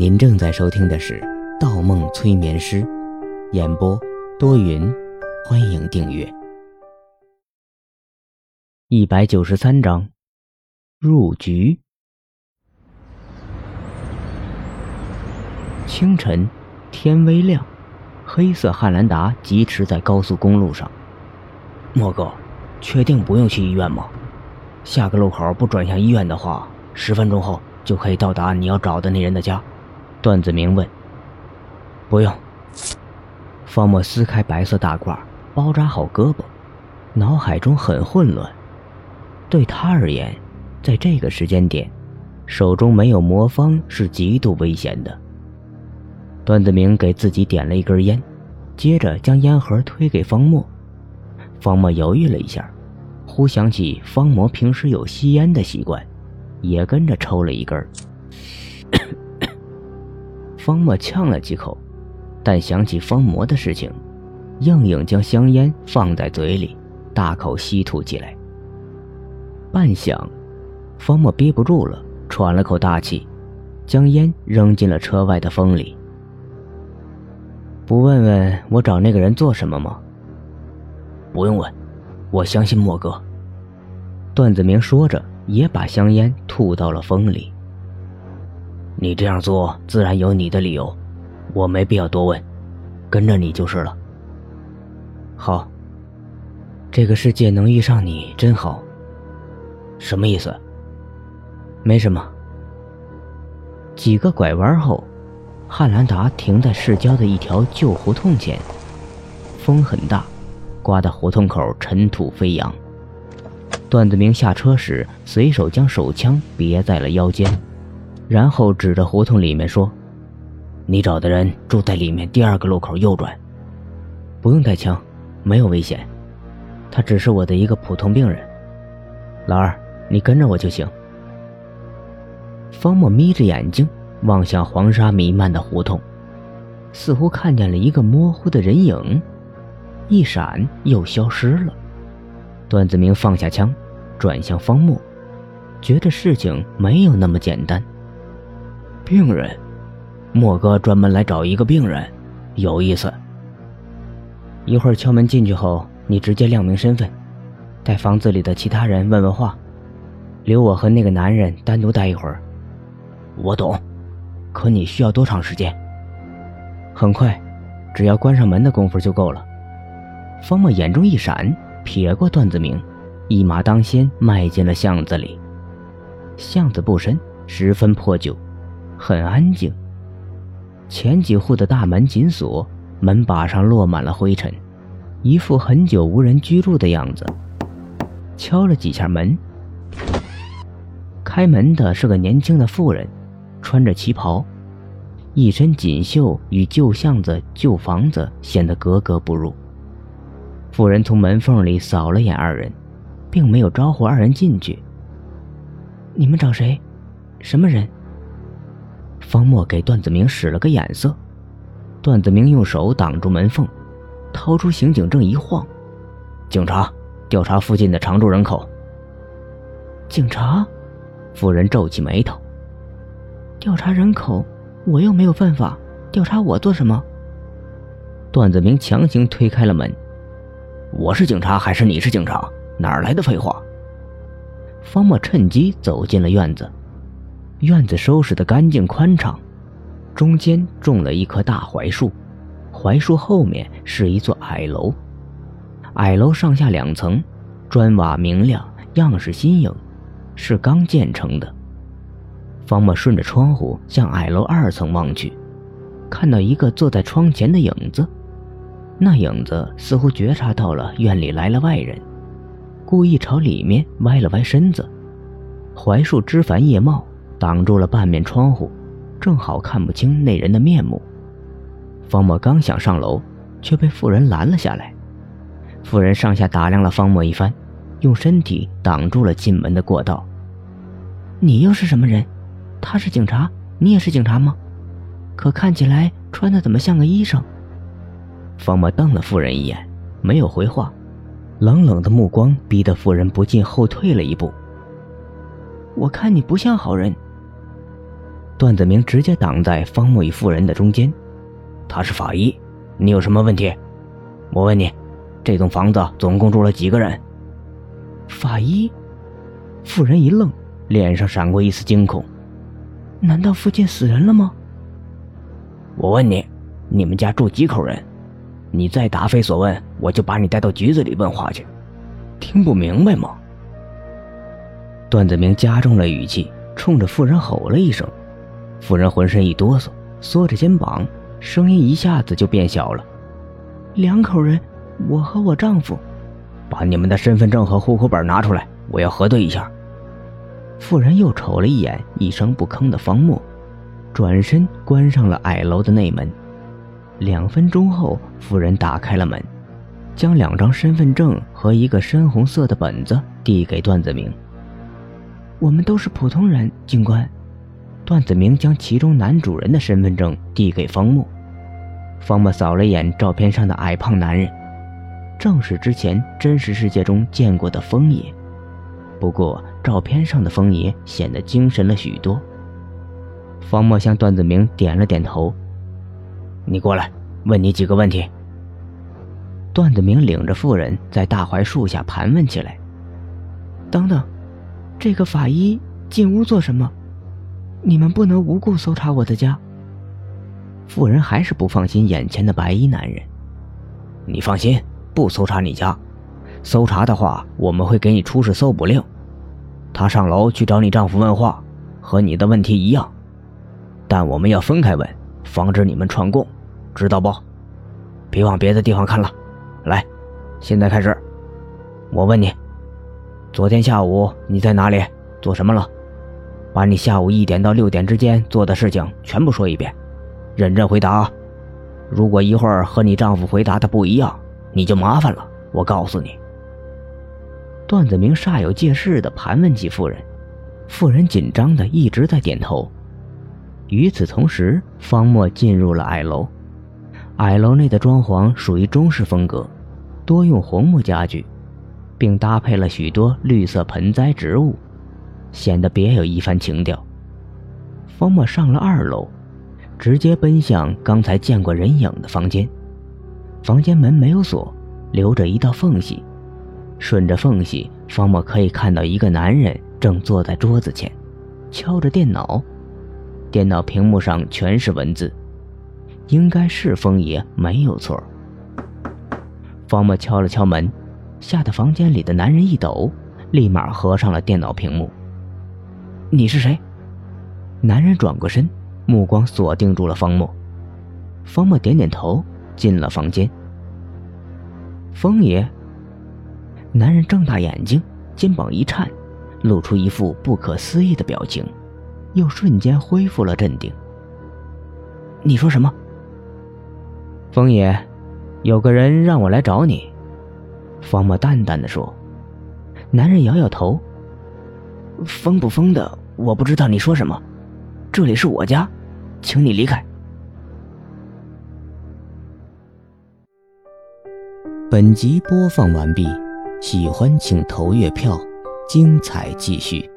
您正在收听的是《盗梦催眠师》，演播多云，欢迎订阅。一百九十三章，入局。清晨，天微亮，黑色汉兰达疾驰在高速公路上。莫哥，确定不用去医院吗？下个路口不转向医院的话，十分钟后就可以到达你要找的那人的家。段子明问：“不用。”方墨撕开白色大褂，包扎好胳膊，脑海中很混乱。对他而言，在这个时间点，手中没有魔方是极度危险的。段子明给自己点了一根烟，接着将烟盒推给方墨。方墨犹豫了一下，忽想起方魔平时有吸烟的习惯，也跟着抽了一根。方墨呛了几口，但想起方魔的事情，硬硬将香烟放在嘴里，大口吸吐起来。半晌，方墨憋不住了，喘了口大气，将烟扔进了车外的风里。不问问我找那个人做什么吗？不用问，我相信莫哥。段子明说着，也把香烟吐到了风里。你这样做自然有你的理由，我没必要多问，跟着你就是了。好，这个世界能遇上你真好。什么意思？没什么。几个拐弯后，汉兰达停在市郊的一条旧胡同前，风很大，刮得胡同口尘土飞扬。段子明下车时，随手将手枪别在了腰间。然后指着胡同里面说：“你找的人住在里面第二个路口右转，不用带枪，没有危险。他只是我的一个普通病人。老二，你跟着我就行。”方墨眯着眼睛望向黄沙弥漫的胡同，似乎看见了一个模糊的人影，一闪又消失了。段子明放下枪，转向方墨，觉得事情没有那么简单。病人，莫哥专门来找一个病人，有意思。一会儿敲门进去后，你直接亮明身份，带房子里的其他人问问话，留我和那个男人单独待一会儿。我懂，可你需要多长时间？很快，只要关上门的功夫就够了。方墨眼中一闪，瞥过段子明，一马当先迈进了巷子里。巷子不深，十分破旧。很安静。前几户的大门紧锁，门把上落满了灰尘，一副很久无人居住的样子。敲了几下门，开门的是个年轻的妇人，穿着旗袍，一身锦绣与旧巷子、旧房子显得格格不入。妇人从门缝里扫了眼二人，并没有招呼二人进去。你们找谁？什么人？方墨给段子明使了个眼色，段子明用手挡住门缝，掏出刑警证一晃：“警察，调查附近的常住人口。”警察，妇人皱起眉头：“调查人口，我又没有犯法，调查我做什么？”段子明强行推开了门：“我是警察还是你是警察？哪来的废话？”方墨趁机走进了院子。院子收拾得干净宽敞，中间种了一棵大槐树，槐树后面是一座矮楼，矮楼上下两层，砖瓦明亮，样式新颖，是刚建成的。方墨顺着窗户向矮楼二层望去，看到一个坐在窗前的影子，那影子似乎觉察到了院里来了外人，故意朝里面歪了歪身子。槐树枝繁叶茂。挡住了半面窗户，正好看不清那人的面目。方墨刚想上楼，却被妇人拦了下来。妇人上下打量了方墨一番，用身体挡住了进门的过道。你又是什么人？他是警察，你也是警察吗？可看起来穿的怎么像个医生？方墨瞪了妇人一眼，没有回话，冷冷的目光逼得妇人不禁后退了一步。我看你不像好人。段子明直接挡在方木与妇人的中间。他是法医，你有什么问题？我问你，这栋房子总共住了几个人？法医？妇人一愣，脸上闪过一丝惊恐。难道附近死人了吗？我问你，你们家住几口人？你再答非所问，我就把你带到局子里问话去。听不明白吗？段子明加重了语气，冲着妇人吼了一声。妇人浑身一哆嗦，缩着肩膀，声音一下子就变小了。两口人，我和我丈夫。把你们的身份证和户口本拿出来，我要核对一下。妇人又瞅了一眼一声不吭的方墨，转身关上了矮楼的内门。两分钟后，妇人打开了门，将两张身份证和一个深红色的本子递给段子明。我们都是普通人，警官。段子明将其中男主人的身份证递给方墨。方墨扫了一眼照片上的矮胖男人，正是之前真实世界中见过的风爷。不过照片上的风爷显得精神了许多。方墨向段子明点了点头。你过来，问你几个问题。段子明领着妇人在大槐树下盘问起来。等等，这个法医进屋做什么？你们不能无故搜查我的家。妇人还是不放心眼前的白衣男人。你放心，不搜查你家。搜查的话，我们会给你出示搜捕令。他上楼去找你丈夫问话，和你的问题一样，但我们要分开问，防止你们串供。知道不？别往别的地方看了。来，现在开始。我问你，昨天下午你在哪里？做什么了？把你下午一点到六点之间做的事情全部说一遍，认真回答！如果一会儿和你丈夫回答的不一样，你就麻烦了。我告诉你。段子明煞有介事地盘问起妇人，妇人紧张地一直在点头。与此同时，方墨进入了矮楼。矮楼内的装潢属于中式风格，多用红木家具，并搭配了许多绿色盆栽植物，显得别有一番情调。方墨上了二楼，直接奔向刚才见过人影的房间。房间门没有锁，留着一道缝隙，顺着缝隙，方墨可以看到一个男人正坐在桌子前，敲着电脑，电脑屏幕上全是文字。应该是风爷没有错。方墨敲了敲门，吓得房间里的男人一抖，立马合上了电脑屏幕。你是谁？男人转过身，目光锁定住了方墨。方墨点点头，进了房间。风爷。男人睁大眼睛，肩膀一颤，露出一副不可思议的表情，又瞬间恢复了镇定。你说什么？风爷，有个人让我来找你。”方墨淡淡的说。男人摇摇头：“疯不疯的？我不知道你说什么。这里是我家，请你离开。”本集播放完毕，喜欢请投月票，精彩继续。